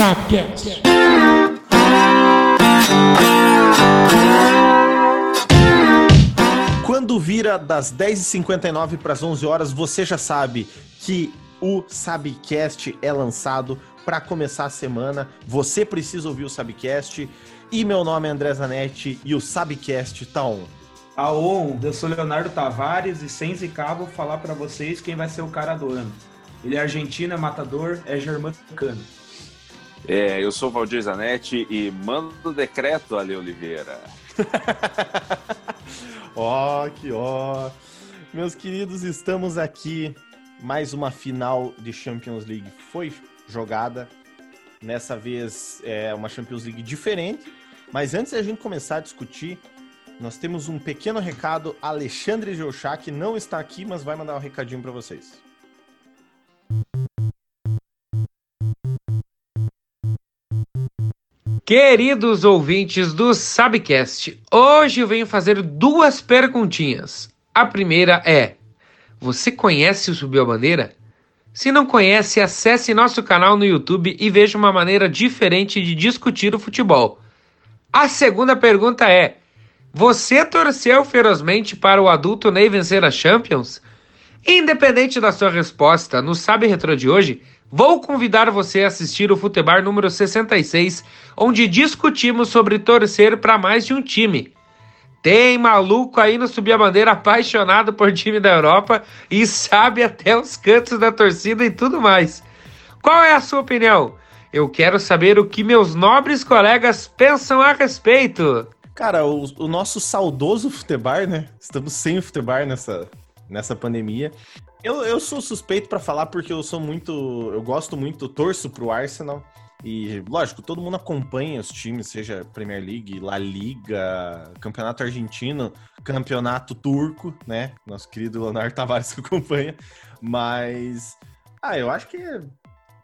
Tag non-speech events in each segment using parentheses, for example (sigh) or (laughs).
Sapcast. Quando vira das 10h59 para as 11 horas, você já sabe que o Sabcast é lançado para começar a semana. Você precisa ouvir o Sabcast. E meu nome é André Zanetti e o Sabcast tá on. Aon, eu sou Leonardo Tavares e sem zicar vou falar para vocês quem vai ser o cara do ano. Ele é argentino, é matador, é germano. É, eu sou Valdir Zanetti e mando decreto, Ale Oliveira. (laughs) Ó, que ó. Meus queridos, estamos aqui. Mais uma final de Champions League foi jogada. Nessa vez é uma Champions League diferente. Mas antes da gente começar a discutir, nós temos um pequeno recado. Alexandre Geuchac não está aqui, mas vai mandar um recadinho para vocês. Queridos ouvintes do Sabcast, hoje eu venho fazer duas perguntinhas. A primeira é: Você conhece o Subiu a Bandeira? Se não conhece, acesse nosso canal no YouTube e veja uma maneira diferente de discutir o futebol. A segunda pergunta é: Você torceu ferozmente para o adulto Ney vencer a Champions? Independente da sua resposta, no Sabe Retro de hoje, vou convidar você a assistir o Futebar número 66, onde discutimos sobre torcer para mais de um time. Tem maluco aí no Subir a Bandeira apaixonado por time da Europa e sabe até os cantos da torcida e tudo mais. Qual é a sua opinião? Eu quero saber o que meus nobres colegas pensam a respeito. Cara, o, o nosso saudoso Futebar, né? Estamos sem o Futebar nessa, nessa pandemia. Eu, eu sou suspeito para falar porque eu sou muito. Eu gosto muito, torço pro Arsenal. E, lógico, todo mundo acompanha os times, seja Premier League, La Liga, Campeonato Argentino, Campeonato Turco, né? Nosso querido Leonardo Tavares que (laughs) acompanha. Mas, ah, eu acho que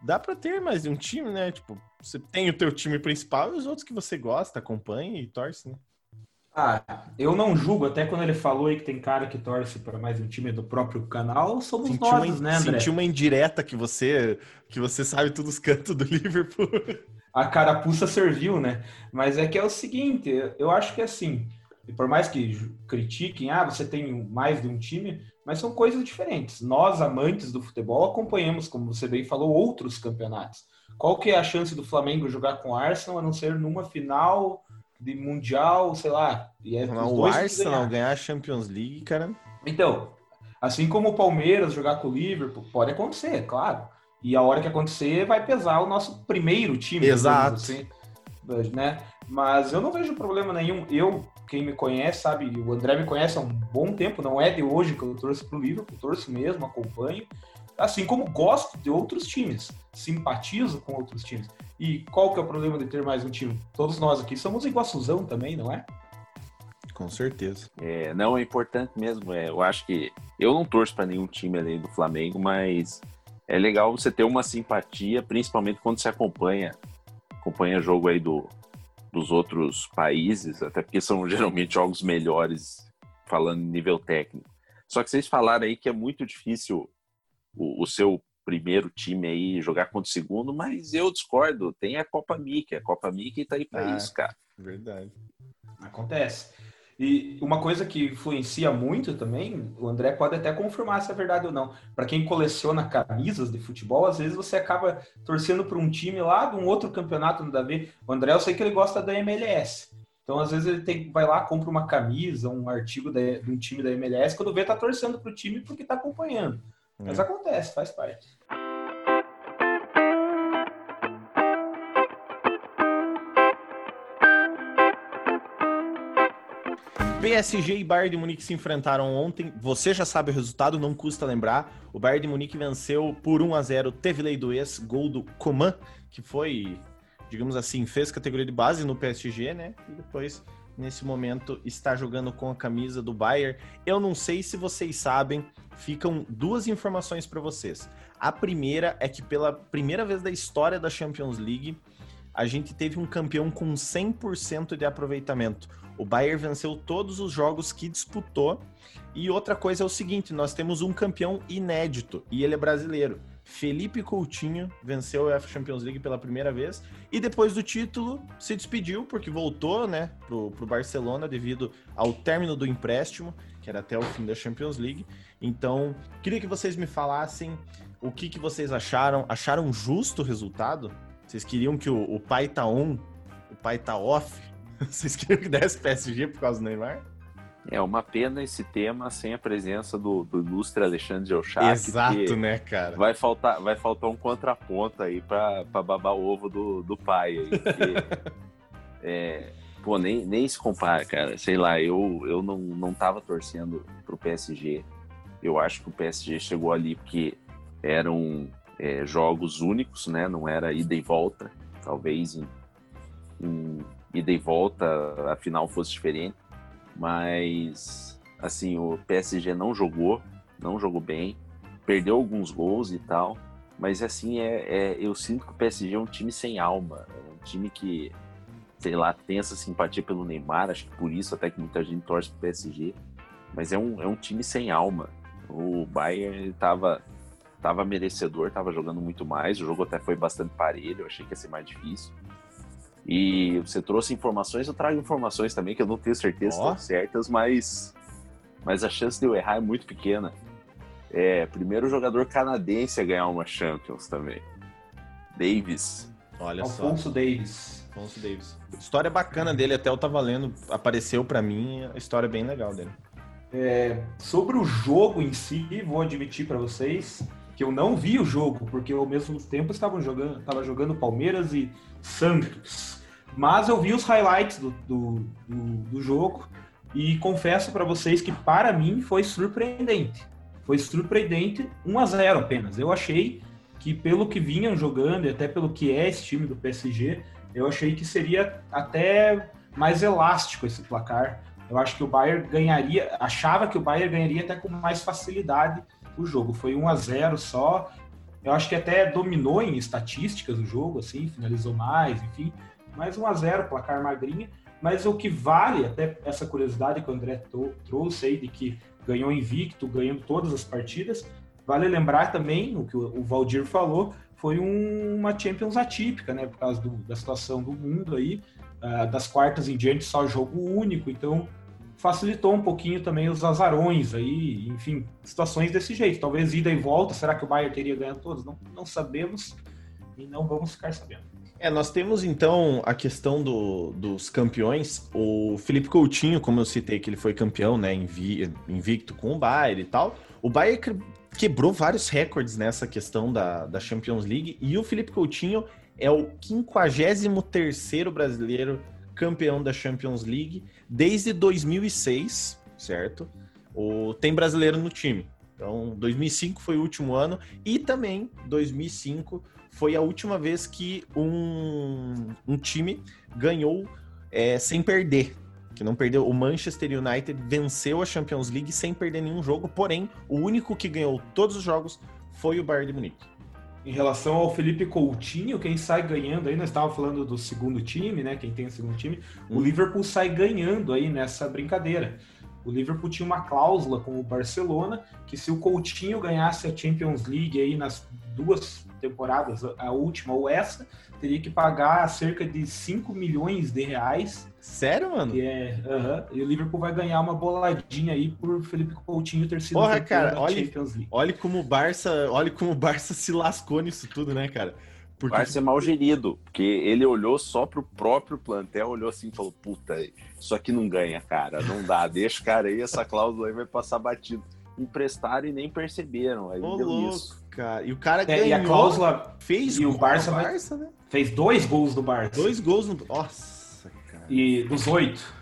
dá para ter mais de um time, né? Tipo, você tem o teu time principal e os outros que você gosta, acompanha e torce, né? Ah, eu não julgo, até quando ele falou aí que tem cara que torce para mais um time do próprio canal, somos Senti nós, uma, né, André? senti uma indireta que você que você sabe todos os cantos do (laughs) Liverpool. A carapuça serviu, né? Mas é que é o seguinte, eu acho que assim, e por mais que critiquem, ah, você tem mais de um time, mas são coisas diferentes. Nós, amantes do futebol, acompanhamos, como você bem falou, outros campeonatos. Qual que é a chance do Flamengo jogar com o Arsenal, a não ser numa final de Mundial, sei lá. E é os o Arsenal ganhar. ganhar a Champions League, cara. Então, assim como o Palmeiras jogar com o Liverpool, pode acontecer, claro. E a hora que acontecer, vai pesar o nosso primeiro time. Exato. Assim, né? Mas eu não vejo problema nenhum. Eu, quem me conhece, sabe, o André me conhece há um bom tempo, não é de hoje que eu torço pro Liverpool, torço mesmo, acompanho. Assim como gosto de outros times, simpatizo com outros times. E qual que é o problema de ter mais um time? Todos nós aqui somos iguaçuzão também, não é? Com certeza. É, não, é importante mesmo. É, eu acho que eu não torço para nenhum time além do Flamengo, mas é legal você ter uma simpatia, principalmente quando você acompanha acompanha jogo aí do, dos outros países, até porque são (laughs) geralmente jogos melhores, falando em nível técnico. Só que vocês falaram aí que é muito difícil o, o seu primeiro time aí jogar contra o segundo, mas eu discordo. Tem a Copa Mickey, a Copa Mickey tá aí para Ah. isso, cara. Verdade. Acontece. E uma coisa que influencia muito também, o André pode até confirmar se é verdade ou não. Para quem coleciona camisas de futebol, às vezes você acaba torcendo para um time lá de um outro campeonato nada a ver. O André, eu sei que ele gosta da MLS. Então, às vezes, ele tem, vai lá, compra uma camisa, um artigo da- de um time da MLS, quando vê, tá torcendo pro time porque tá acompanhando. Mas É. acontece, faz parte. PSG e Bayern de Munique se enfrentaram ontem. Você já sabe o resultado, não custa lembrar. O Bayern de Munique venceu por 1 a 0 Teve lei do ex, gol do Coman, que foi, digamos assim, fez categoria de base no PSG, né? E depois, nesse momento, está jogando com a camisa do Bayern. Eu não sei se vocês sabem, ficam duas informações para vocês. A primeira é que pela primeira vez da história da Champions League, a gente teve um campeão com 100% de aproveitamento. O Bayern venceu todos os jogos que disputou. E outra coisa é o seguinte: nós temos um campeão inédito e ele é brasileiro. Felipe Coutinho venceu o UEFA Champions League pela primeira vez e depois do título se despediu porque voltou, né, pro, pro Barcelona devido ao término do empréstimo, que era até o fim da Champions League. Então, queria que vocês me falassem o que, que vocês acharam. Acharam justo o resultado? Vocês queriam que o, o pai tá on, o pai tá off? (laughs) Vocês queriam que desse PSG por causa do Neymar? É uma pena esse tema sem a presença do, do ilustre Alexandre Elchak. Exato, né, cara? Vai faltar, vai faltar um contraponto aí pra babar o ovo do, do pai aí. Porque, (laughs) é, pô, nem, nem se compara, cara. Sei lá, eu, eu não, não tava torcendo pro PSG. Eu acho que o PSG chegou ali porque eram é, jogos únicos, né? Não era ida e volta. Talvez em, em ida e volta a final fosse diferente mas assim, o PSG não jogou, não jogou bem, perdeu alguns gols e tal, mas assim, é, é, eu sinto que o PSG é um time sem alma, é um time que, sei lá, tem essa simpatia pelo Neymar, acho que por isso até que muita gente torce pro PSG, mas é um, é um time sem alma. O Bayern estava tava merecedor, estava jogando muito mais, o jogo até foi bastante parelho, eu achei que ia ser mais difícil. E você trouxe informações, eu trago informações também que eu não tenho certeza se estão certas, mas, mas a chance de eu errar é muito pequena. É, primeiro jogador canadense a ganhar uma Champions também. Davis. Olha Alfonso só. Davis. Alfonso Davis. História bacana dele, até eu tava lendo, apareceu para mim, a história bem legal dele. É, sobre o jogo em si, vou admitir para vocês que eu não vi o jogo, porque ao mesmo tempo estavam jogando, estava jogando Palmeiras e Santos. Mas eu vi os highlights do, do, do, do jogo e confesso para vocês que para mim foi surpreendente. Foi surpreendente 1 a 0 apenas. Eu achei que pelo que vinham jogando e até pelo que é esse time do PSG, eu achei que seria até mais elástico esse placar. Eu acho que o Bayern ganharia, achava que o Bayern ganharia até com mais facilidade o jogo. Foi 1 a 0 só. Eu acho que até dominou em estatísticas o jogo, assim, finalizou mais, enfim mais 1 a 0 placar magrinha. Mas o que vale, até essa curiosidade que o André trouxe aí, de que ganhou invicto, ganhando todas as partidas, vale lembrar também, o que o Valdir falou, foi um, uma Champions atípica, né? Por causa do, da situação do mundo aí, uh, das quartas em diante só jogo único, então facilitou um pouquinho também os azarões aí, enfim, situações desse jeito. Talvez ida e volta, será que o Bayern teria ganhado todos? Não, não sabemos e não vamos ficar sabendo. É, nós temos então a questão do, dos campeões. O Felipe Coutinho, como eu citei, que ele foi campeão, né, invicto com o Bayern e tal. O Bayern quebrou vários recordes nessa questão da, da Champions League e o Felipe Coutinho é o 53º brasileiro campeão da Champions League desde 2006, certo? O, tem brasileiro no time. Então, 2005 foi o último ano e também 2005 foi a última vez que um, um time ganhou é, sem perder. Que não perdeu. O Manchester United venceu a Champions League sem perder nenhum jogo, porém, o único que ganhou todos os jogos foi o Bayern de Munique. Em relação ao Felipe Coutinho, quem sai ganhando aí, nós estávamos falando do segundo time, né? Quem tem o segundo time, hum. o Liverpool sai ganhando aí nessa brincadeira. O Liverpool tinha uma cláusula com o Barcelona que se o Coutinho ganhasse a Champions League aí nas duas temporadas, a última ou essa, teria que pagar cerca de 5 milhões de reais. Sério, mano? É, uh -huh, e o Liverpool vai ganhar uma boladinha aí por Felipe Coutinho ter sido Porra, cara, olha, Champions League. Olha como o Barça, olha como o Barça se lascou nisso tudo, né, cara? Porque... Vai ser mal gerido, porque ele olhou só pro próprio plantel, olhou assim e falou: puta, isso aqui não ganha, cara, não dá, (laughs) deixa o cara aí, essa cláusula aí vai passar batido. Emprestaram e nem perceberam, aí Ô, deu louco. isso cara. E o cara é, ganhou. E a cláusula fez e o Barça, Barça né? Fez dois gols do Barça. Dois gols no. Nossa, cara. E dos oito.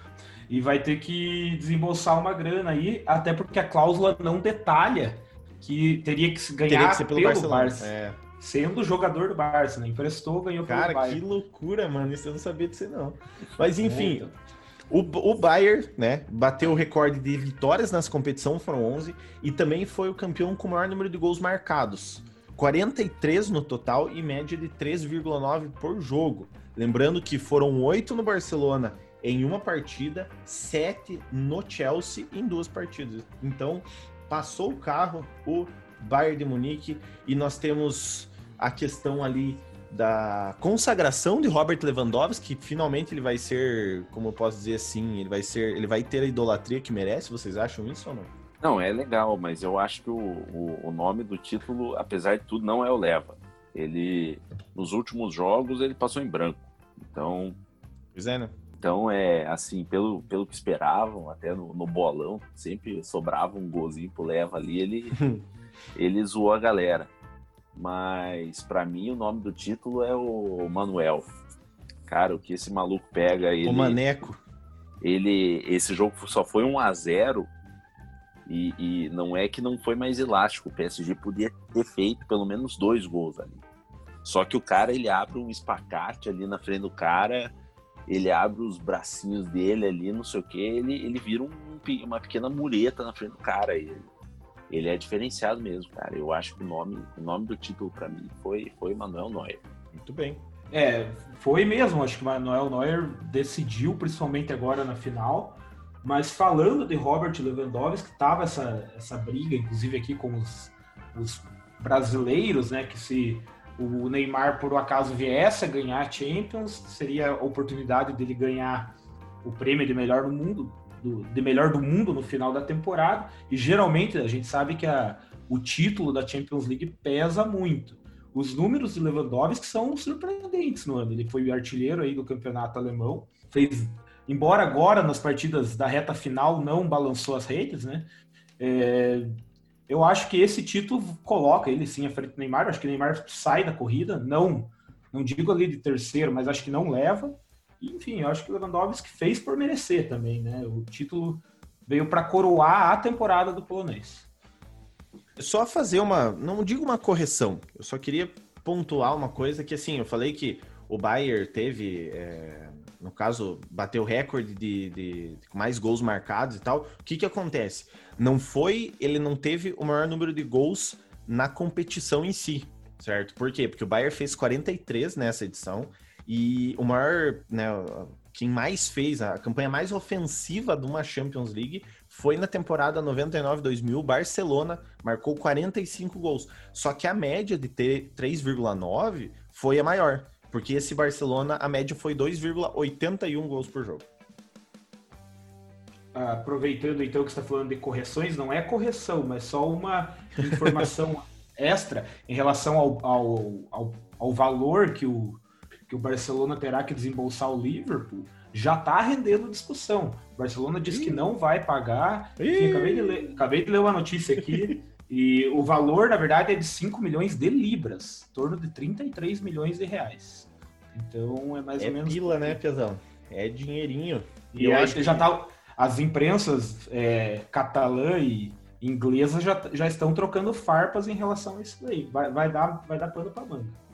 E vai ter que desembolsar uma grana aí, até porque a cláusula não detalha que teria que ganhar teria que ser pelo, pelo Barça. É. Sendo jogador do Barça, né? Emprestou, ganhou Cara, pelo Cara, que loucura, mano. Isso eu não sabia disso, não. Mas enfim. O, o Bayern, né, bateu o recorde de vitórias nessa competição, foram 11, e também foi o campeão com o maior número de gols marcados. 43 no total e média de 3,9 por jogo. Lembrando que foram 8 no Barcelona em uma partida, 7 no Chelsea em duas partidas. Então, passou o carro o Bayern de Munique e nós temos a questão ali da consagração de Robert Lewandowski, que finalmente ele vai ser, como eu posso dizer assim, ele vai ser, ele vai ter a idolatria que merece. Vocês acham isso ou não? Não, é legal, mas eu acho que o, o, o nome do título, apesar de tudo, não é o Leva. Ele, nos últimos jogos, ele passou em branco. Então, pois é, né? Então, é assim, pelo, pelo que esperavam, até no, no bolão, sempre sobrava um golzinho pro Leva ali, ele, (laughs) ele zoou a galera. Mas, para mim, o nome do título é o Manuel. Cara, o que esse maluco pega ele. O Maneco. Ele, esse jogo só foi 1 a 0 e, e, não é que não foi mais elástico. O PSG podia ter feito pelo menos dois gols ali. Só que o cara ele abre um espacate ali na frente do cara ele abre os bracinhos dele ali, não sei o que, ele, ele vira um, uma pequena mureta na frente do cara. Ele, ele é diferenciado mesmo, cara. Eu acho que o nome, o nome do título para mim foi, foi Manuel Neuer. Muito bem. É, foi mesmo. Acho que Manuel Neuer decidiu, principalmente agora na final. Mas falando de Robert Lewandowski, que tava essa, essa briga, inclusive aqui com os, os brasileiros, né, que se o Neymar por um acaso viesse a ganhar a Champions, seria a oportunidade dele ganhar o prêmio de melhor do mundo, do, de melhor do mundo no final da temporada. E geralmente a gente sabe que a, o título da Champions League pesa muito. Os números de Lewandowski são surpreendentes no ano. Ele foi o artilheiro aí do campeonato alemão, fez embora agora nas partidas da reta final não balançou as redes, né? É, eu acho que esse título coloca ele sim à frente do Neymar. Eu acho que o Neymar sai da corrida, não, não digo ali de terceiro, mas acho que não leva. Enfim, eu acho que o Lewandowski fez por merecer também, né? O título veio para coroar a temporada do polonês. Só fazer uma, não digo uma correção, eu só queria pontuar uma coisa que assim, eu falei que o Bayern teve, é, no caso, bateu recorde de, de, de, mais gols marcados e tal. O que que acontece? não foi, ele não teve o maior número de gols na competição em si, certo? Por quê? Porque o Bayern fez 43 nessa edição e o maior, né, quem mais fez a campanha mais ofensiva de uma Champions League foi na temporada 99-2000, Barcelona marcou 45 gols. Só que a média de ter 3,9 foi a maior, porque esse Barcelona a média foi 2,81 gols por jogo aproveitando então que está falando de correções, não é correção, mas só uma informação (laughs) extra em relação ao, ao, ao, ao, valor que o, que o Barcelona terá que desembolsar ao Liverpool, já está rendendo discussão. O Barcelona diz que não vai pagar. Enfim, acabei, de ler, acabei de ler uma notícia aqui. e o valor, na verdade, é de 5 milhões de libras, em torno de 33 milhões de reais. Então é mais é ou menos. É pila, né, Piazão? É dinheirinho. E, e eu acho que já tá as imprensas é, catalã e inglesa já, já estão trocando farpas em relação a isso daí. Vai, vai, dar, vai dar pano para manga.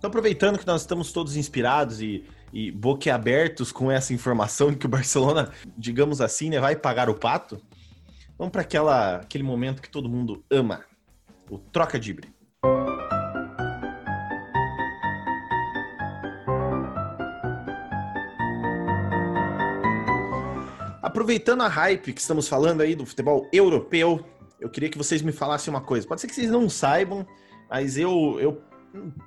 Então, aproveitando que nós estamos todos inspirados e, e boquiabertos com essa informação de que o Barcelona, digamos assim, né, vai pagar o pato, vamos para aquele momento que todo mundo ama, o troca-dibre. Aproveitando a hype que estamos falando aí do futebol europeu, eu queria que vocês me falassem uma coisa. Pode ser que vocês não saibam, mas eu, eu,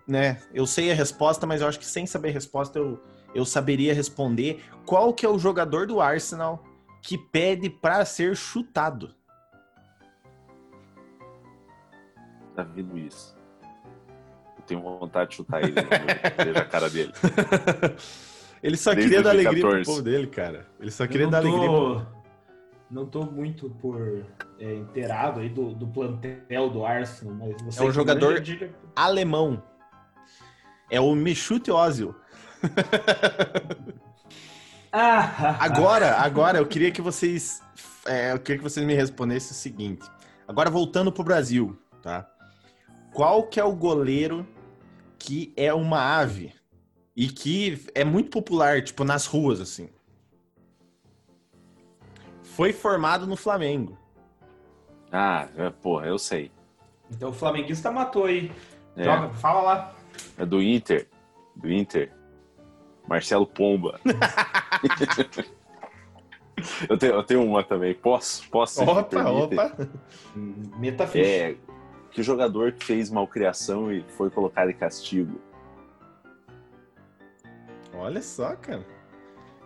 né, eu sei a resposta, mas eu acho que sem saber a resposta eu, eu saberia responder. Qual que é o jogador do Arsenal que pede para ser chutado? Davi Luiz. Eu tenho vontade de chutar ele, veja a cara dele. (laughs) Ele só Desde queria dar alegria pro povo dele, cara. Ele só queria dar tô, alegria. Pro... Não tô muito por é, inteirado aí do, do plantel do Arsenal, mas você é um jogador diga... alemão. É o Michute Ozil. (laughs) Ah. agora, agora eu queria que vocês, é, eu queria que vocês me respondessem o seguinte. Agora voltando pro Brasil, tá? Qual que é o goleiro que é uma ave? E que é muito popular, tipo, nas ruas, assim. Foi formado no Flamengo. Ah, é, porra, eu sei. Então o flamenguista matou aí. É. Joga, fala lá. É do Inter. Do Inter. Marcelo Pomba. (laughs) eu, tenho, eu tenho uma também. Posso? Posso? Opa, opa. Meta ficha. É, que jogador que fez malcriação e foi colocado em castigo? Olha só, cara.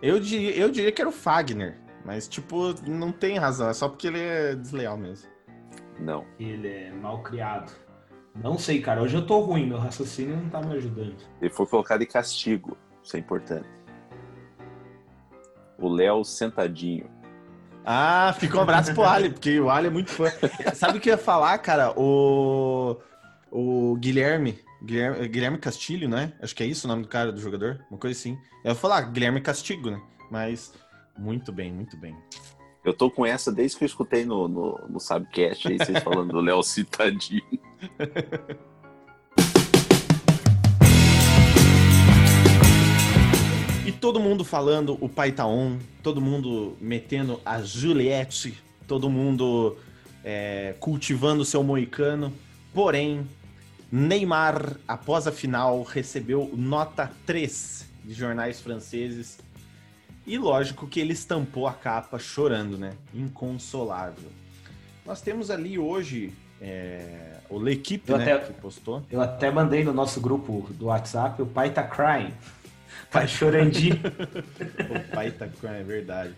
Eu diria, eu diria que era o Fagner, mas, tipo, não tem razão, é só porque ele é desleal mesmo. Não. Ele é mal criado. Não sei, cara. Hoje eu tô ruim, meu raciocínio não tá me ajudando. Ele foi colocado em castigo. Isso é importante. O Léo sentadinho. Ah, fica um abraço pro Ali, porque o Ali é muito fã. Sabe o que eu ia falar, cara? O, o Guilherme, Guilherme, Guilherme Castilho, né? Acho que é isso o nome do cara, do jogador, uma coisa assim. Eu ia falar Guilherme Castigo, né? Mas muito bem, muito bem. Eu tô com essa desde que eu escutei no, no, no Sabcast aí, vocês falando do Léo Citadinho. E todo mundo falando o pai tá on, todo mundo metendo a Juliette, todo mundo é, cultivando o seu moicano. Porém, Neymar, após a final, recebeu nota 3 de jornais franceses. E lógico que ele estampou a capa chorando, né? Inconsolável. Nós temos ali hoje é, o L'Equipe, né? até- Que postou. Eu até mandei no nosso grupo do WhatsApp, o pai tá crying. Pai chorandinho. (laughs) O pai tá com é verdade.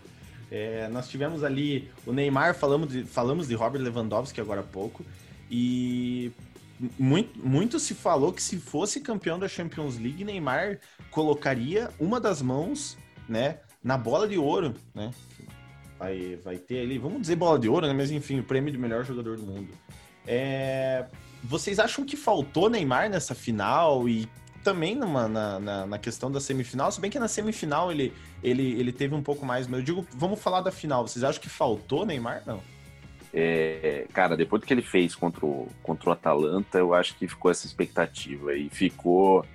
É, nós tivemos ali o Neymar, falamos de, falamos de Robert Lewandowski agora há pouco, e muito, muito se falou que se fosse campeão da Champions League, Neymar colocaria uma das mãos, né, na bola de ouro, né? Vai, vai ter ali, vamos dizer bola de ouro, né? Mas enfim, o prêmio de melhor jogador do mundo. É, vocês acham que faltou Neymar nessa final e também numa, na, na, na questão da semifinal? Se bem que na semifinal ele, ele, ele teve um pouco mais, mas eu digo, vamos falar da final. Vocês acham que faltou Neymar? Não. É, cara, depois do que ele fez contra o, contra o Atalanta, eu acho que ficou essa expectativa. E ficou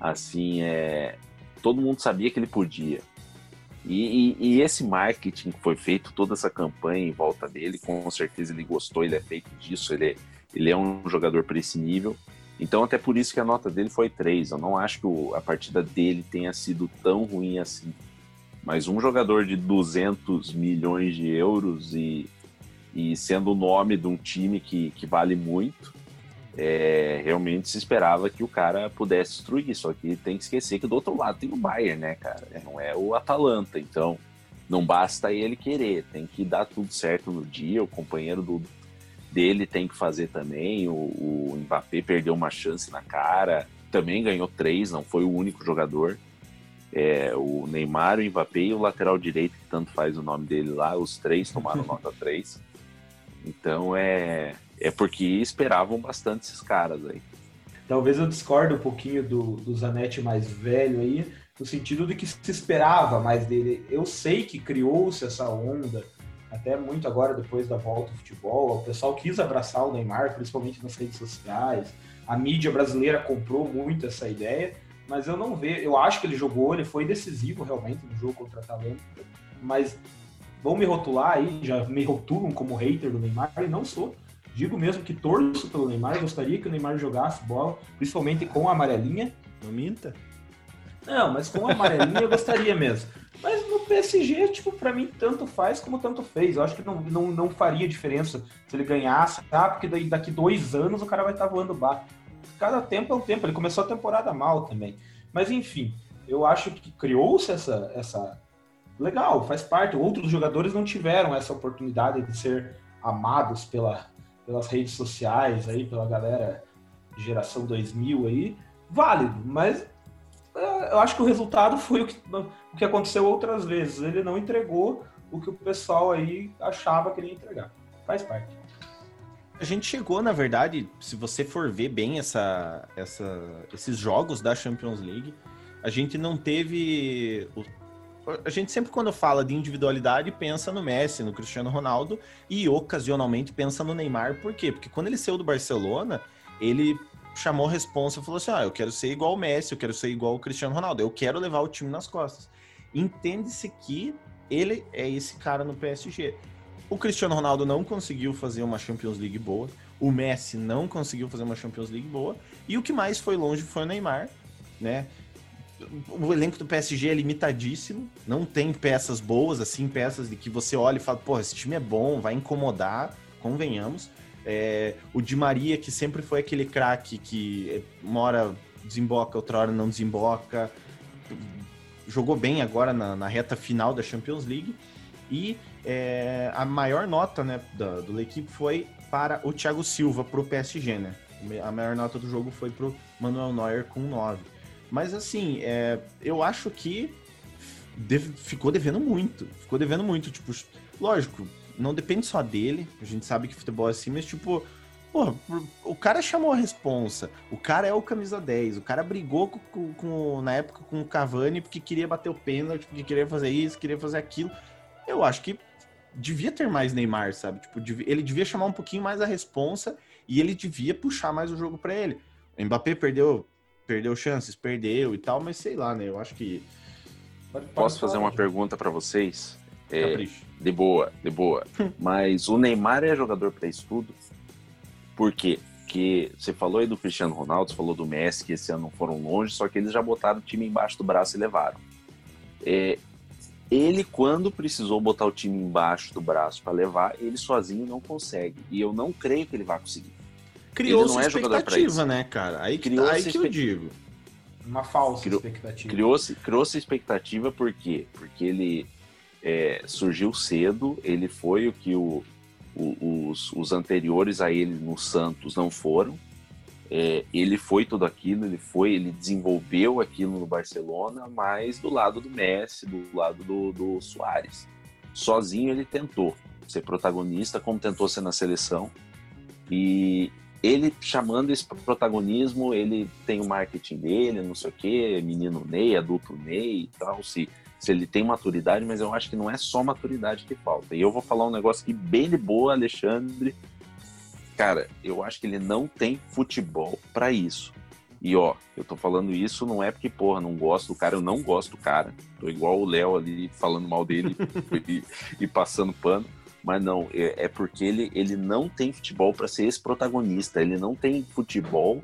assim, é, todo mundo sabia que ele podia. E, e- e esse marketing que foi feito, toda essa campanha em volta dele, com certeza ele gostou, ele é feito disso, ele, é- ele é um jogador para esse nível. Então, até por isso que a nota dele foi 3. Eu não acho que a partida dele tenha sido tão ruim assim. Mas um jogador de 200 milhões de euros e, e sendo o nome de um time que, que vale muito, é, realmente se esperava que o cara pudesse destruir. Só que tem que esquecer que do outro lado tem o Bayern, né, cara? Não é o Atalanta. Então, não basta ele querer, tem que dar tudo certo no dia. O companheiro do, dele tem que fazer também. O, o Mbappé perdeu uma chance na cara, também ganhou três, não foi o único jogador. É, o Neymar, o Mbappé e o lateral direito, que tanto faz o nome dele lá, os três tomaram (laughs) nota 3. Então é, é porque esperavam bastante esses caras aí. Talvez eu discorde um pouquinho do, do Zanetti mais velho aí, no sentido de que se esperava mais dele. Eu sei que criou-se essa onda, até muito agora depois da volta ao futebol. O pessoal quis abraçar o Neymar, principalmente nas redes sociais. A mídia brasileira comprou muito essa ideia, mas eu não vejo. Eu acho que ele jogou, ele foi decisivo realmente no jogo contra a Atalanta, mas vão me rotular aí, já me rotulam como hater do Neymar, e não sou. Digo mesmo que torço pelo Neymar, gostaria que o Neymar jogasse bola, principalmente com a amarelinha. Não minta? Não, mas com a amarelinha eu gostaria mesmo. Mas no PSG, tipo, pra mim, tanto faz como tanto fez. Eu acho que não, não, não faria diferença se ele ganhasse, tá? Porque daí, daqui dois anos o cara vai estar voando bar. Cada tempo é um tempo. Ele começou a temporada mal também. Mas enfim, eu acho que criou-se essa, essa. Legal, faz parte. Outros jogadores não tiveram essa oportunidade de ser amados pela, pelas redes sociais aí, pela galera geração 2000 aí. Válido, mas é, eu acho que o resultado foi o que, o que aconteceu outras vezes. Ele não entregou o que o pessoal aí achava que ele ia entregar. Faz parte. A gente chegou, na verdade, se você for ver bem essa, essa, esses jogos da Champions League, a gente não teve. A gente sempre, quando fala de individualidade, pensa no Messi, no Cristiano Ronaldo e ocasionalmente pensa no Neymar. Por quê? Porque quando ele saiu do Barcelona, ele chamou a responsa e falou assim: Ah, eu quero ser igual o Messi, eu quero ser igual o Cristiano Ronaldo, eu quero levar o time nas costas. Entende-se que ele é esse cara no PSG. O Cristiano Ronaldo não conseguiu fazer uma Champions League boa. O Messi não conseguiu fazer uma Champions League boa. E o que mais foi longe foi o Neymar, né? O elenco do PSG é limitadíssimo. Não tem peças boas, assim, peças de que você olha e fala, pô, esse time é bom, vai incomodar, convenhamos. É, o Di Maria, que sempre foi aquele craque que uma hora desemboca, outra hora não desemboca. Jogou bem agora na, na reta final da Champions League. E é, a maior nota né, da, do equipe foi para o Thiago Silva, para o PSG. Né? A maior nota do jogo foi para o Manuel Neuer com 9. Mas assim, é, eu acho que deve, ficou devendo muito. Ficou devendo muito. Tipo, lógico, não depende só dele. A gente sabe que futebol é assim, mas tipo, Porra, o cara chamou a responsa. O cara é o camisa 10. O cara brigou com, com, na época com o Cavani porque queria bater o pênalti, porque queria fazer isso, queria fazer aquilo. Eu acho que devia ter mais Neymar, sabe? Tipo, ele devia chamar um pouquinho mais a responsa e ele devia puxar mais o jogo para ele. O Mbappé perdeu, perdeu chances, perdeu e tal, mas sei lá, né? Eu acho que. Posso fazer uma pergunta para vocês? É, de boa, de boa. (laughs) mas o Neymar é jogador para isso tudo? Por quê? Porque você falou aí do Cristiano Ronaldo, você falou do Messi, que esse ano não foram longe, só que eles já botaram o time embaixo do braço e levaram. É, ele, quando precisou botar o time embaixo do braço para levar, ele sozinho não consegue. E eu não creio que ele vá conseguir. Criou-se é expectativa, né, cara? Aí, Criou aí que eu digo. Uma falsa Criou, expectativa. Criou-se criou expectativa por quê? Porque ele é, surgiu cedo, ele foi o que o, os, os anteriores a ele no Santos não foram. É, ele foi tudo aquilo, ele foi, ele desenvolveu aquilo no Barcelona, mas do lado do Messi, do lado do, do Soares. Sozinho ele tentou ser protagonista, como tentou ser na seleção. E ele chamando esse protagonismo, ele tem o marketing dele, não sei o quê, menino Ney, adulto Ney e tal. Se se ele tem maturidade, mas eu acho que não é só maturidade que falta. E eu vou falar um negócio aqui bem de boa, Alexandre. Cara, eu acho que ele não tem futebol para isso. E ó, eu tô falando isso não é porque, porra, não gosto do cara, eu não gosto do cara. Tô igual o Léo ali falando mal dele (laughs) e, e, passando pano. Mas não, é, é porque ele, ele não tem futebol para ser esse protagonista. Ele não tem futebol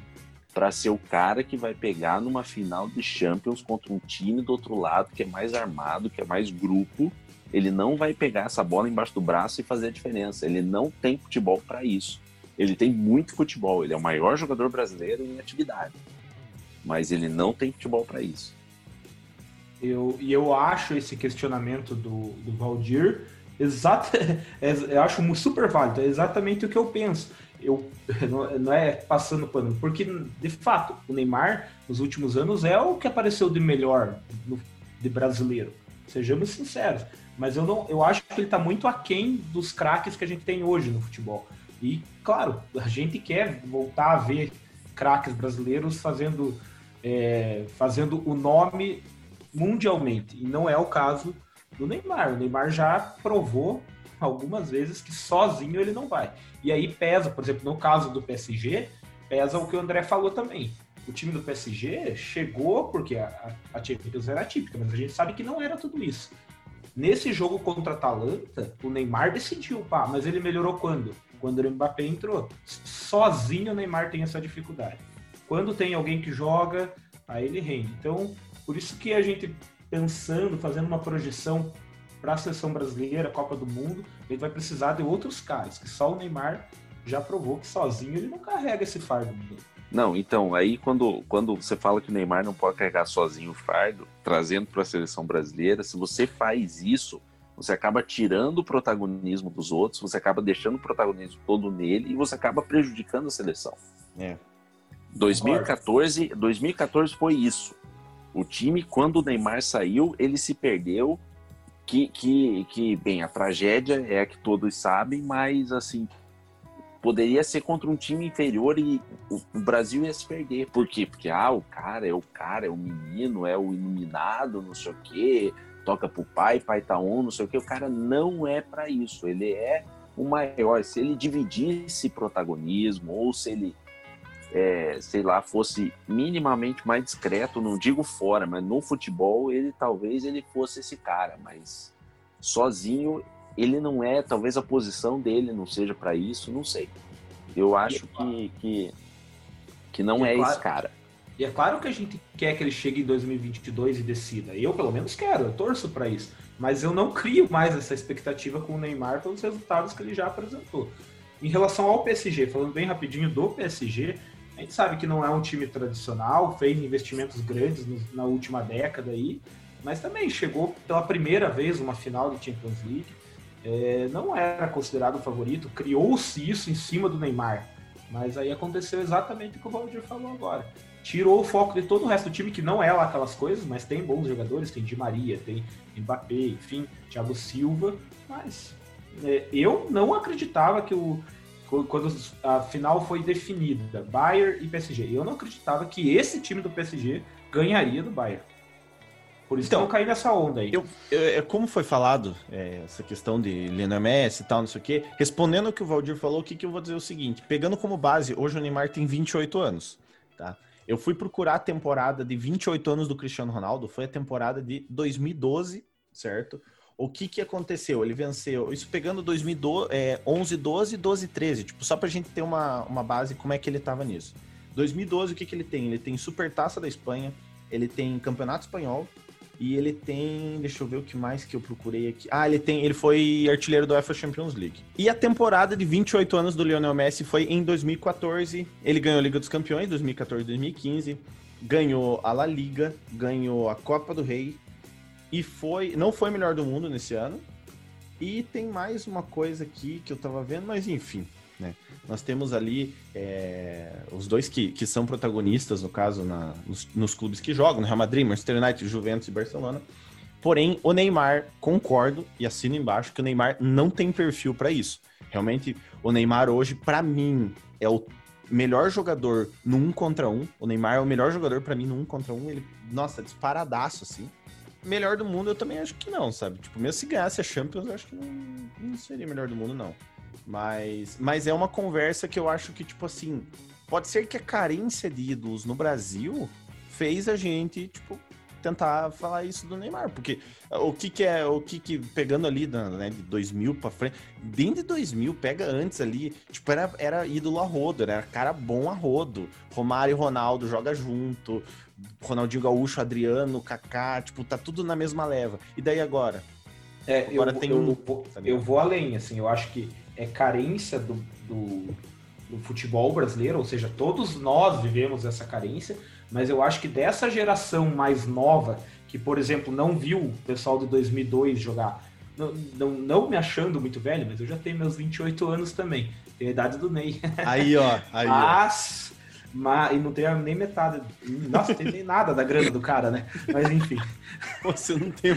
para ser o cara que vai pegar numa final de Champions contra um time do outro lado que é mais armado, que é mais grupo. Ele não vai pegar essa bola embaixo do braço e fazer a diferença. Ele não tem futebol para isso. Ele tem muito futebol. Ele é o maior jogador brasileiro em atividade, mas ele não tem futebol para isso. Eu, e eu acho esse questionamento do, do Valdir exato, (laughs) é, eu acho super válido. É exatamente o que eu penso eu (laughs) não é passando pano, porque de fato o Neymar nos últimos anos é o que apareceu de melhor no, de brasileiro. Sejamos sinceros, mas eu não, eu acho que ele está muito aquém dos craques que a gente tem hoje no futebol. E claro, a gente quer voltar a ver craques brasileiros fazendo é, fazendo o nome mundialmente e não é o caso do Neymar. O Neymar já provou algumas vezes que sozinho ele não vai. E aí pesa, por exemplo, no caso do PSG, pesa o que o André falou também. O time do PSG chegou porque a, Champions era típica, mas a gente sabe que não era tudo isso. Nesse jogo contra a Atalanta, o Neymar decidiu, pá, mas ele melhorou quando? Quando o Mbappé entrou. Sozinho o Neymar tem essa dificuldade. Quando tem alguém que joga, aí ele rende. Então, por isso que a gente pensando, fazendo uma projeção para a seleção brasileira, Copa do Mundo, ele vai precisar de outros caras, que só o Neymar já provou que sozinho ele não carrega esse fardo. Não, então, aí quando, quando você fala que o Neymar não pode carregar sozinho o fardo, trazendo para a seleção brasileira, se você faz isso, você acaba tirando o protagonismo dos outros, você acaba deixando o protagonismo todo nele e você acaba prejudicando a seleção. É. 2014, 2014 foi isso. O time, quando o Neymar saiu, ele se perdeu que, que, que, bem, a tragédia é a que todos sabem, mas assim, poderia ser contra um time inferior e o, o Brasil ia se perder. Por quê? Porque, ah, o cara é o cara, é o menino, é o iluminado, não sei o quê, toca pro pai, pai tá on, não sei o quê. O cara não é para isso, ele é o maior. Se ele dividisse protagonismo ou se ele é, sei lá, fosse minimamente mais discreto, não digo fora, mas no futebol ele talvez ele fosse esse cara, mas sozinho ele não é, talvez a posição dele não seja para isso, não sei. Eu acho que, que, que não é, é claro, esse cara. E é claro que a gente quer que ele chegue em 2022 e decida. Eu, pelo menos, quero, eu torço para isso. Mas eu não crio mais essa expectativa com o Neymar pelos resultados que ele já apresentou. Em relação ao PSG, falando bem rapidinho do PSG, a gente sabe que não é um time tradicional, fez investimentos grandes na última década aí, mas também chegou pela primeira vez uma final de Champions League. É, não era considerado favorito, criou-se isso em cima do Neymar. Mas aí aconteceu exatamente o que o Valdir falou agora. Tirou o foco de todo o resto do time, que não é lá aquelas coisas, mas tem bons jogadores, tem Di Maria, tem Mbappé, enfim, Thiago Silva, mas é, eu não acreditava que o quando a final foi definida, Bayern e PSG, eu não acreditava que esse time do PSG ganharia do Bayern. Por isso então, que eu caí nessa onda aí. Eu, eu, é, como foi falado, é, essa questão de Lionel Messi e tal, não sei o quê, respondendo o que o Valdir falou, o que, que eu vou dizer é o seguinte, pegando como base, hoje o Neymar tem 28 anos, tá? Eu fui procurar a temporada de 28 anos do Cristiano Ronaldo, foi a temporada de 2012, certo? O que que aconteceu? Ele venceu, isso pegando 2012, é, 11, 12, 12, 13, tipo, só pra gente ter uma, uma base como é que ele tava nisso. 2012, o que que ele tem? Ele tem Supertaça da Espanha, ele tem Campeonato Espanhol e ele tem, deixa eu ver o que mais que eu procurei aqui. Ah, ele tem, ele foi artilheiro do UEFA Champions League. E a temporada de 28 anos do Lionel Messi foi em 2014. Ele ganhou a Liga dos Campeões 2014, 2015, ganhou a La Liga, ganhou a Copa do Rei, e foi. Não foi melhor do mundo nesse ano. E tem mais uma coisa aqui que eu tava vendo, mas enfim. Né? Nós temos ali é, os dois que, que são protagonistas, no caso, na, nos, nos, clubes que jogam, no Real Madrid, Manchester United, Juventus e Barcelona. Porém, o Neymar, concordo e assino embaixo que o Neymar não tem perfil para isso. Realmente, o Neymar hoje, para mim, é o melhor jogador no um contra um. O Neymar é o melhor jogador para mim no um contra um. Ele, nossa, disparadaço, assim melhor do mundo eu também acho que não, sabe? Tipo, mesmo se ganhasse a Champions, eu acho que não, não seria melhor do mundo, não. Mas, mas é uma conversa que eu acho que, tipo assim, pode ser que a carência de ídolos no Brasil fez a gente, tipo, tentar falar isso do Neymar, porque o que que é, o que que, pegando ali, né, de 2000 pra frente, dentro de 2000, pega antes ali, tipo, era, era ídolo a rodo, era cara bom a rodo, Romário e Ronaldo joga junto, Ronaldinho Gaúcho, Adriano, Kaká, tipo, tá tudo na mesma leva. E daí agora? É, agora eu, tem eu, um... vou, eu vou além, assim, eu acho que é carência do, do, do, futebol brasileiro, ou seja, todos nós vivemos essa carência, mas eu acho que dessa geração mais nova, que, por exemplo, não viu o pessoal de 2002 jogar, não, não, não me achando muito velho, mas eu já tenho meus 28 anos também, tenho a idade do Ney. (laughs) Aí, ó. Aí, mas mas, e não tem nem metade. Nossa, tem nem nada da grana do cara, né? Mas enfim. (laughs) Você não tem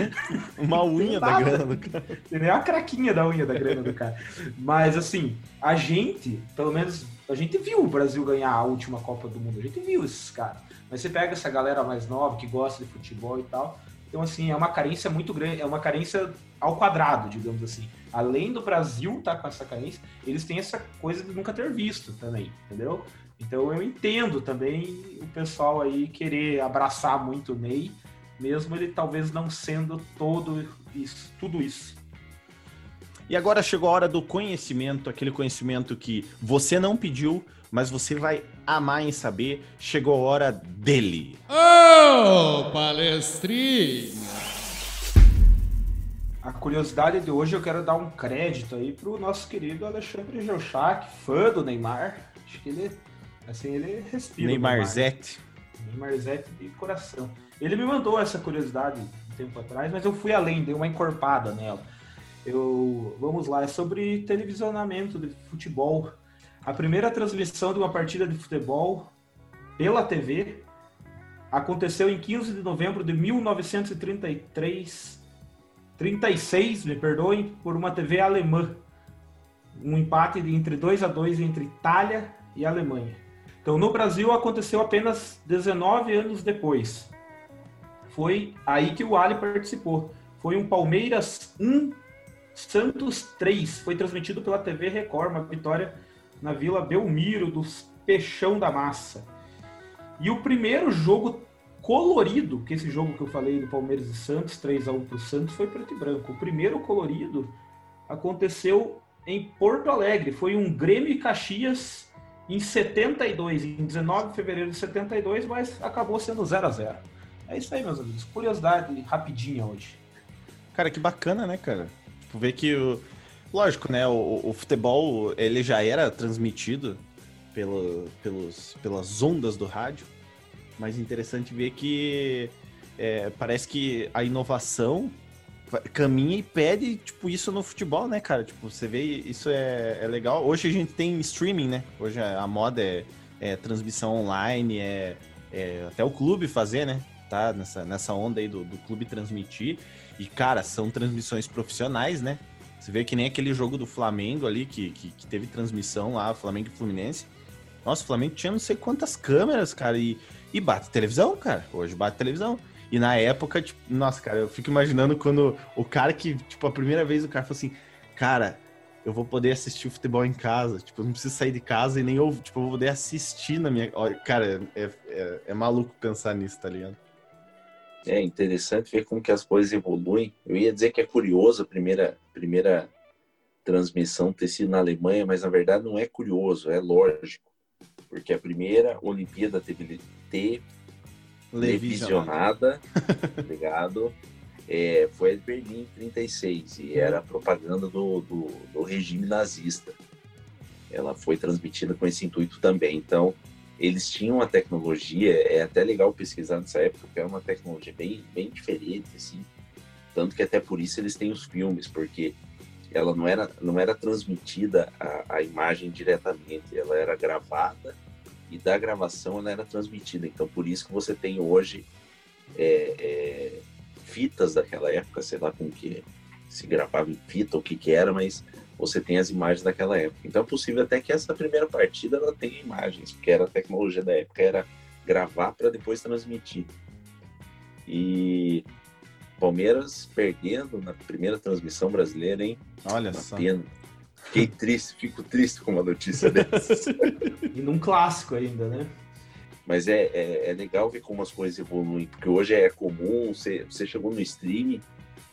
uma unha da grana do cara. Tem nem uma craquinha da unha da grana do cara. Mas assim, a gente, pelo menos, a gente viu o Brasil ganhar a última Copa do Mundo. A gente viu esses caras. Mas você pega essa galera mais nova que gosta de futebol e tal. Então, assim, é uma carência muito grande, é uma carência ao quadrado, digamos assim. Além do Brasil estar tá com essa carência, eles têm essa coisa de nunca ter visto também, entendeu? Então eu entendo também o pessoal aí querer abraçar muito o Ney, mesmo ele talvez não sendo todo isso, tudo isso. E agora chegou a hora do conhecimento, aquele conhecimento que você não pediu, mas você vai amar em saber. Chegou a hora dele. Ô, oh, palestrinha! A curiosidade de hoje eu quero dar um crédito aí pro nosso querido Alexandre Geuchac, fã do Neymar. Acho que ele Assim, ele respira. Neymarzete. Neymarzete de coração. Ele me mandou essa curiosidade um tempo atrás, mas eu fui além, dei uma encorpada nela. Eu, vamos lá, é sobre televisionamento de futebol. A primeira transmissão de uma partida de futebol pela TV aconteceu em 15 de novembro de 1933, 36, me perdoem, por uma TV alemã. Um empate entre 2 a 2 entre Itália e Alemanha. Então, no Brasil aconteceu apenas 19 anos depois. Foi aí que o Ali participou. Foi um Palmeiras 1, Santos 3. Foi transmitido pela TV Record, uma vitória na Vila Belmiro, dos Peixão da Massa. E o primeiro jogo colorido, que esse jogo que eu falei do Palmeiras e Santos, 3 a 1 para o Santos, foi preto e branco. O primeiro colorido aconteceu em Porto Alegre. Foi um Grêmio e Caxias em 72, em 19 de fevereiro de 72, mas acabou sendo 0 a 0 É isso aí, meus amigos. Curiosidade rapidinha hoje. Cara, que bacana, né, cara? Tipo, ver que o, Lógico, né? O, o futebol ele já era transmitido pelo, pelos, pelas ondas do rádio, mas interessante ver que é, parece que a inovação caminha e pede, tipo, isso no futebol, né, cara? Tipo, você vê, isso é, é legal. Hoje a gente tem streaming, né? Hoje a moda é, é transmissão online, é, é, até o clube fazer, né? Tá nessa, nessa onda aí do, do clube transmitir. E, cara, são transmissões profissionais, né? Você vê que nem aquele jogo do Flamengo ali, que, que, que teve transmissão lá, Flamengo e Fluminense. Nossa, o Flamengo tinha não sei quantas câmeras, cara, e, e bate televisão, cara. Hoje bate televisão. E na época, tipo, nossa, cara, eu fico imaginando quando o cara que, tipo, a primeira vez o cara falou assim, cara, eu vou poder assistir o futebol em casa. Tipo, eu não preciso sair de casa e nem eu, tipo, eu vou poder assistir na minha. Cara, é, é, é maluco pensar nisso, tá ligado? É interessante ver como que as coisas evoluem. Eu ia dizer que é curioso a primeira, primeira transmissão ter sido na Alemanha, mas na verdade não é curioso, é lógico. Porque a primeira Olimpíada teve, teve televisionada, (laughs) ligado? É, foi de Berlim em 36 e era propaganda do, do, do, regime nazista. Ela foi transmitida com esse intuito também. Então, eles tinham uma tecnologia, é até legal pesquisar nessa época, porque era uma tecnologia bem, bem diferente, assim. Tanto que até por isso eles têm os filmes, porque ela não era, não era transmitida a, a imagem diretamente, ela era gravada e da gravação ela era transmitida. Então, por isso que você tem hoje é, é, fitas daquela época, sei lá com que se gravava em fita, o que que era, mas você tem as imagens daquela época. Então, é possível até que essa primeira partida ela tenha imagens, porque era a tecnologia da época, era gravar para depois transmitir. E Palmeiras perdendo na primeira transmissão brasileira, hein? Olha uma só. Pena. Fiquei triste, fico triste com uma notícia (laughs) dessas. e num clássico ainda, né? Mas é, é, é, legal ver como as coisas evoluem, porque hoje é comum, você, você chegou no streaming,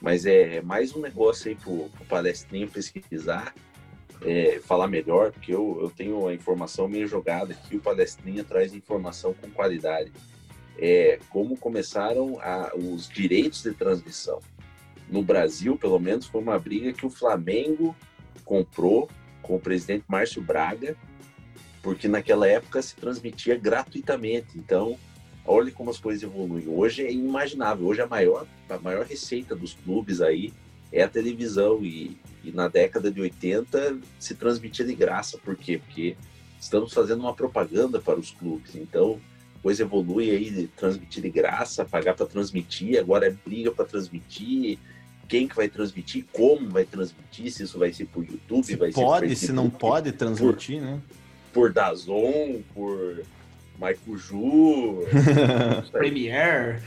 mas é, mais um negócio aí pro, pro palestrinho pesquisar, é, falar melhor, porque eu, eu tenho a informação meio jogada aqui, o palestrinha traz informação com qualidade. É, como começaram a, os direitos de transmissão. No Brasil, pelo menos, foi uma briga que o Flamengo comprou com o presidente Márcio Braga, porque naquela época se transmitia gratuitamente. Então, olha como as coisas evoluem. Hoje é inimaginável. Hoje a maior, a maior receita dos clubes aí é a televisão. E, e na década de 80 se transmitia de graça. Por quê? Porque estamos fazendo uma propaganda para os clubes. Então, coisa evolui aí de transmitir de graça, pagar para transmitir, agora é briga para transmitir quem que vai transmitir, como vai transmitir, se isso vai ser por YouTube, se vai pode, ser por se não pode transmitir, por, né? Por Dazon, por Maicuju, (laughs) Premiere.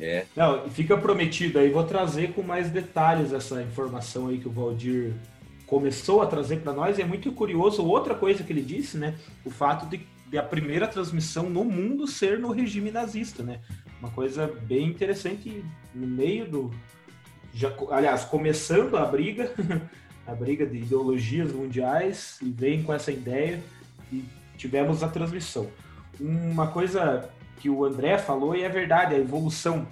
É. Não, fica prometido aí, vou trazer com mais detalhes essa informação aí que o Valdir começou a trazer para nós. E é muito curioso, outra coisa que ele disse, né? O fato de, de a primeira transmissão no mundo ser no regime nazista, né? Uma coisa bem interessante no meio do, já, aliás, começando a briga, (laughs) a briga de ideologias mundiais, e vem com essa ideia e tivemos a transmissão. Uma coisa que o André falou e é verdade, a evolução.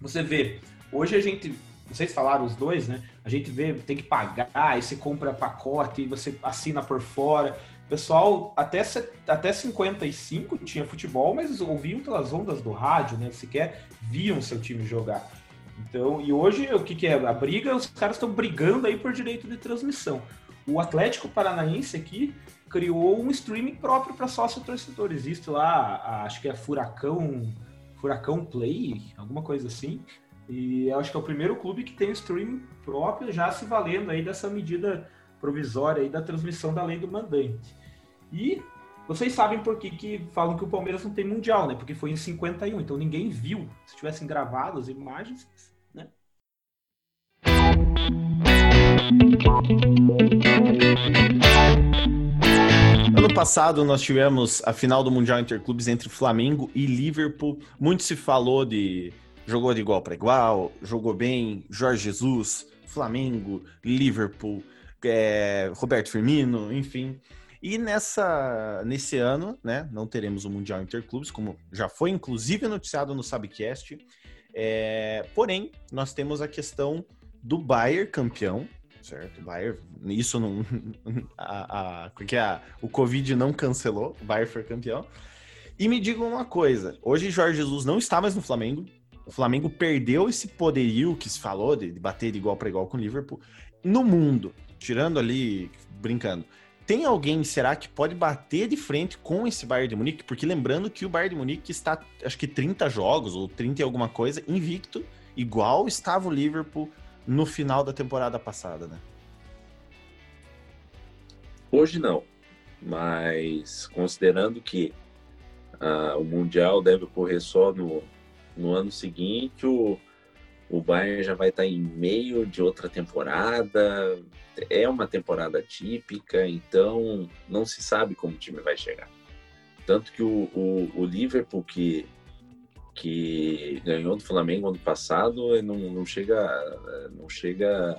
Você vê, hoje a gente, vocês falaram os dois, né? A gente vê, tem que pagar, aí você compra pacote, você assina por fora. Pessoal, até, até 55 tinha futebol, mas ouviam pelas ondas do rádio, né? Sequer viam seu time jogar. Então, e hoje o que, que é? A briga, os caras estão brigando aí por direito de transmissão. O Atlético Paranaense aqui criou um streaming próprio para sócio torcedor. Existe lá, a, acho que é Furacão, Furacão Play, alguma coisa assim. E acho que é o primeiro clube que tem um streaming próprio, já se valendo aí dessa medida provisória aí da transmissão da lei do mandante. E vocês sabem por que, que falam que o Palmeiras não tem mundial, né? Porque foi em 51, então ninguém viu. Se tivessem gravado as imagens, né? Ano passado nós tivemos a final do Mundial Interclubes entre Flamengo e Liverpool. Muito se falou de jogou de igual para igual, jogou bem, Jorge Jesus, Flamengo, Liverpool, é, Roberto Firmino, enfim. E nessa, nesse ano, né, não teremos o Mundial Interclubes, como já foi inclusive noticiado no Sabcast. É, porém, nós temos a questão do Bayern campeão, Certo, o Bayern, isso não. (laughs) A, a, porque a, o Covid não cancelou, o Bayern foi campeão. E me digam uma coisa: hoje Jorge Jesus não está mais no Flamengo. O Flamengo perdeu esse poderio que se falou de, de bater de igual para igual com o Liverpool. No mundo, tirando ali, brincando, tem alguém, será que pode bater de frente com esse Bayern de Munique? Porque lembrando que o Bayern de Munique está, acho que 30 jogos ou 30 e alguma coisa, invicto, igual estava o Liverpool no final da temporada passada, né? Hoje não, mas considerando que uh, o Mundial deve ocorrer só no, no ano seguinte, o, o Bayern já vai estar em meio de outra temporada, é uma temporada típica, então não se sabe como o time vai chegar. Tanto que o, o, o Liverpool, que, que ganhou do Flamengo ano passado, não, não chega. Não chega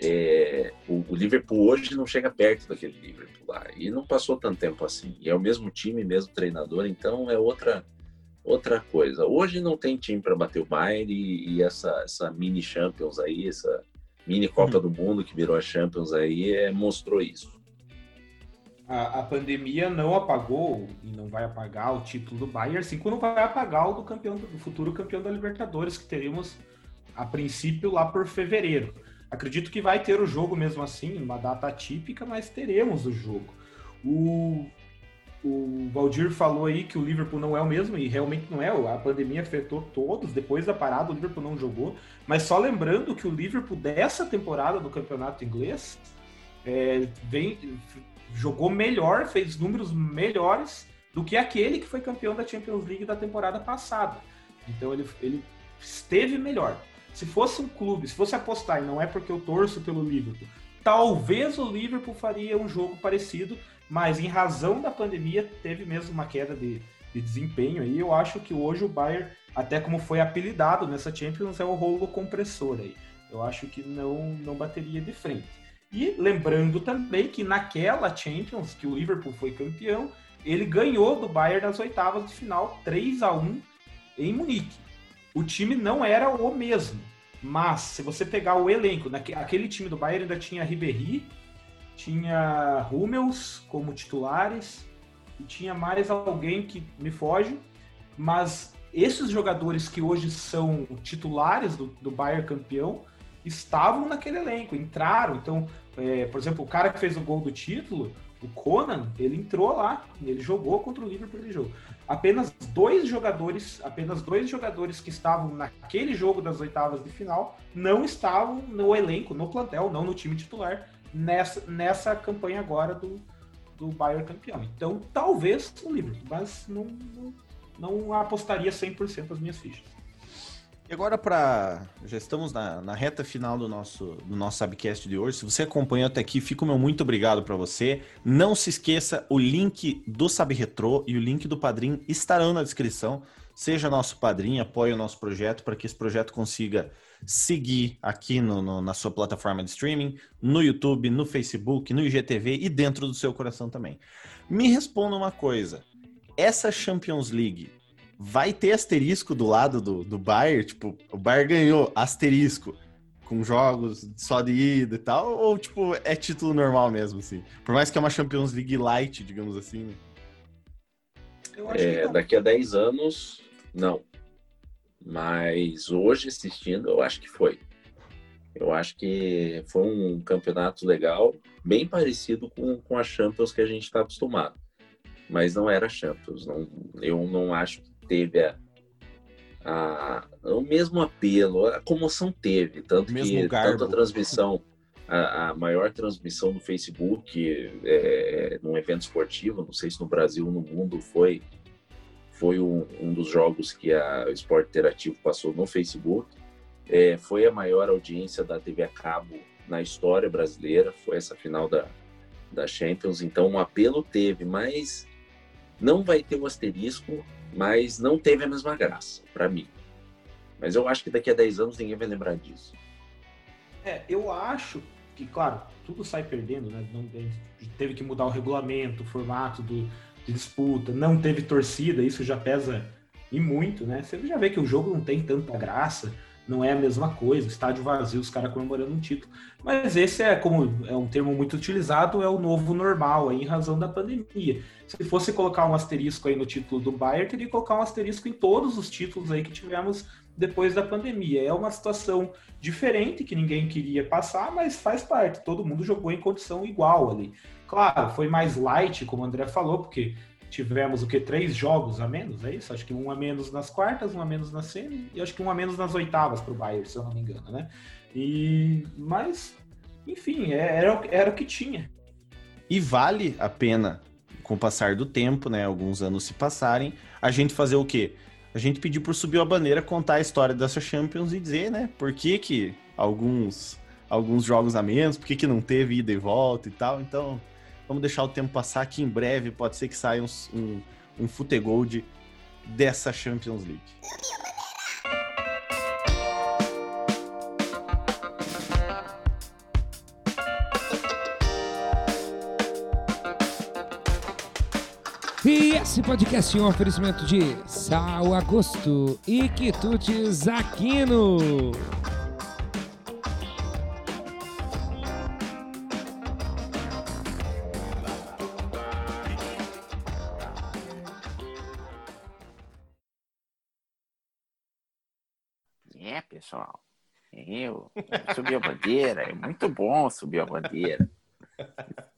é, o, o, Liverpool hoje não chega perto daquele Liverpool lá. E não passou tanto tempo assim. E é o mesmo time, mesmo treinador, então é outra outra coisa. Hoje não tem time para bater o Bayern e, e, essa, essa mini Champions aí, essa mini Copa uhum. do Mundo que virou a Champions aí, é, mostrou isso. A, a, pandemia não apagou e não vai apagar o título do Bayern, assim como não vai apagar o do campeão do futuro campeão da Libertadores que teremos a princípio lá por fevereiro. Acredito que vai ter o jogo mesmo assim, uma data típica, mas teremos o jogo. O o Valdir falou aí que o Liverpool não é o mesmo, e realmente não é. A pandemia afetou todos. Depois da parada, o Liverpool não jogou. Mas só lembrando que o Liverpool dessa temporada do campeonato inglês é, vem, jogou melhor, fez números melhores do que aquele que foi campeão da Champions League da temporada passada. Então ele, ele esteve melhor. Se fosse um clube, se fosse apostar, e não é porque eu torço pelo Liverpool, talvez o Liverpool faria um jogo parecido, mas em razão da pandemia teve mesmo uma queda de, de desempenho aí. Eu acho que hoje o Bayern, até como foi apelidado nessa Champions, é o rolo compressor aí. Eu acho que não, não bateria de frente. E lembrando também que naquela Champions, que o Liverpool foi campeão, ele ganhou do Bayern nas oitavas de final 3 a 1 em Munique. O time não era o mesmo, mas se você pegar o elenco, aquele time do Bayern ainda tinha Ribéry, tinha Hummels como titulares e tinha mais alguém que me foge, mas esses jogadores que hoje são titulares do, do Bayern campeão estavam naquele elenco, entraram. Então, é, por exemplo, o cara que fez o gol do título, o Conan, ele entrou lá, ele jogou contra o Liverpool aquele jogo. Apenas dois jogadores, apenas dois jogadores que estavam naquele jogo das oitavas de final não estavam no elenco, no plantel, não no time titular, nessa, nessa campanha agora do, do Bayern campeão. Então, talvez o Liverpool, mas não, não, não apostaria 100% as minhas fichas. E agora para já estamos na, na, reta final do nosso do nosso Subcast de hoje. Se você acompanhou até aqui, fico meu muito obrigado para você. Não se esqueça, o link do Sabe Retro e o link do Padrim estarão na descrição. Seja nosso padrinho, apoie o nosso projeto para que esse projeto consiga seguir aqui no, no, na sua plataforma de streaming, no YouTube, no Facebook, no IGTV e dentro do seu coração também. Me responda uma coisa: essa Champions League vai ter asterisco do lado do, do Bayern? Tipo, o Bayern ganhou asterisco com jogos só de ida e tal? Ou, tipo, é título normal mesmo, assim? Por mais que é uma Champions League light, digamos assim. Né? É, daqui a 10 anos, não. Mas hoje assistindo, eu acho que foi. Eu acho que foi um campeonato legal, bem parecido com, com a Champions que a gente está acostumado. Mas não era Champions. Não, eu não acho que teve a, a, o mesmo apelo. A comoção teve, tanto que tanto a transmissão, a, a, maior transmissão no Facebook, é, num evento esportivo, não sei se no Brasil ou no mundo foi foi um, um dos jogos que a, o Esporte Interativo passou no Facebook. É, foi a maior audiência da TV a cabo na história brasileira, foi essa final da, da Champions. Então, um apelo teve, mas não vai ter o um asterisco, mas não teve a mesma graça, para mim. Mas eu acho que daqui a 10 anos ninguém vai lembrar disso. É, eu acho que, claro, tudo sai perdendo, né? Não, teve que mudar o regulamento, o formato do, de disputa, não teve torcida, isso já pesa e muito, né? Você já vê que o jogo não tem tanta graça. Não é a mesma coisa, estádio vazio, os caras comemorando um título. Mas esse é, como é um termo muito utilizado, é o novo normal, aí, em razão da pandemia. Se fosse colocar um asterisco aí no título do Bayern, teria que colocar um asterisco em todos os títulos aí que tivemos depois da pandemia. É uma situação diferente que ninguém queria passar, mas faz parte. Todo mundo jogou em condição igual ali. Claro, foi mais light, como o André falou, porque tivemos o que? Três jogos a menos, é isso? Acho que um a menos nas quartas, um a menos na semi e acho que um a menos nas oitavas para o Bayern, se eu não me engano, né? E, mas, enfim, é, era, era o que tinha. E vale a pena, com o passar do tempo, né? Alguns anos se passarem, a gente fazer o quê? A gente pedir por subir a bandeira, contar a história dessa Champions e dizer, né? Por que que alguns, alguns jogos a menos, por que que não teve ida e volta e tal. Então, Vamos deixar o tempo passar, que em breve pode ser que saia um, um, Futegold dessa Champions League. E esse podcast é um oferecimento de Sal Agosto e Quitutes Aquino. Pessoal. Eu subi a bandeira, é muito bom subir a bandeira. (laughs)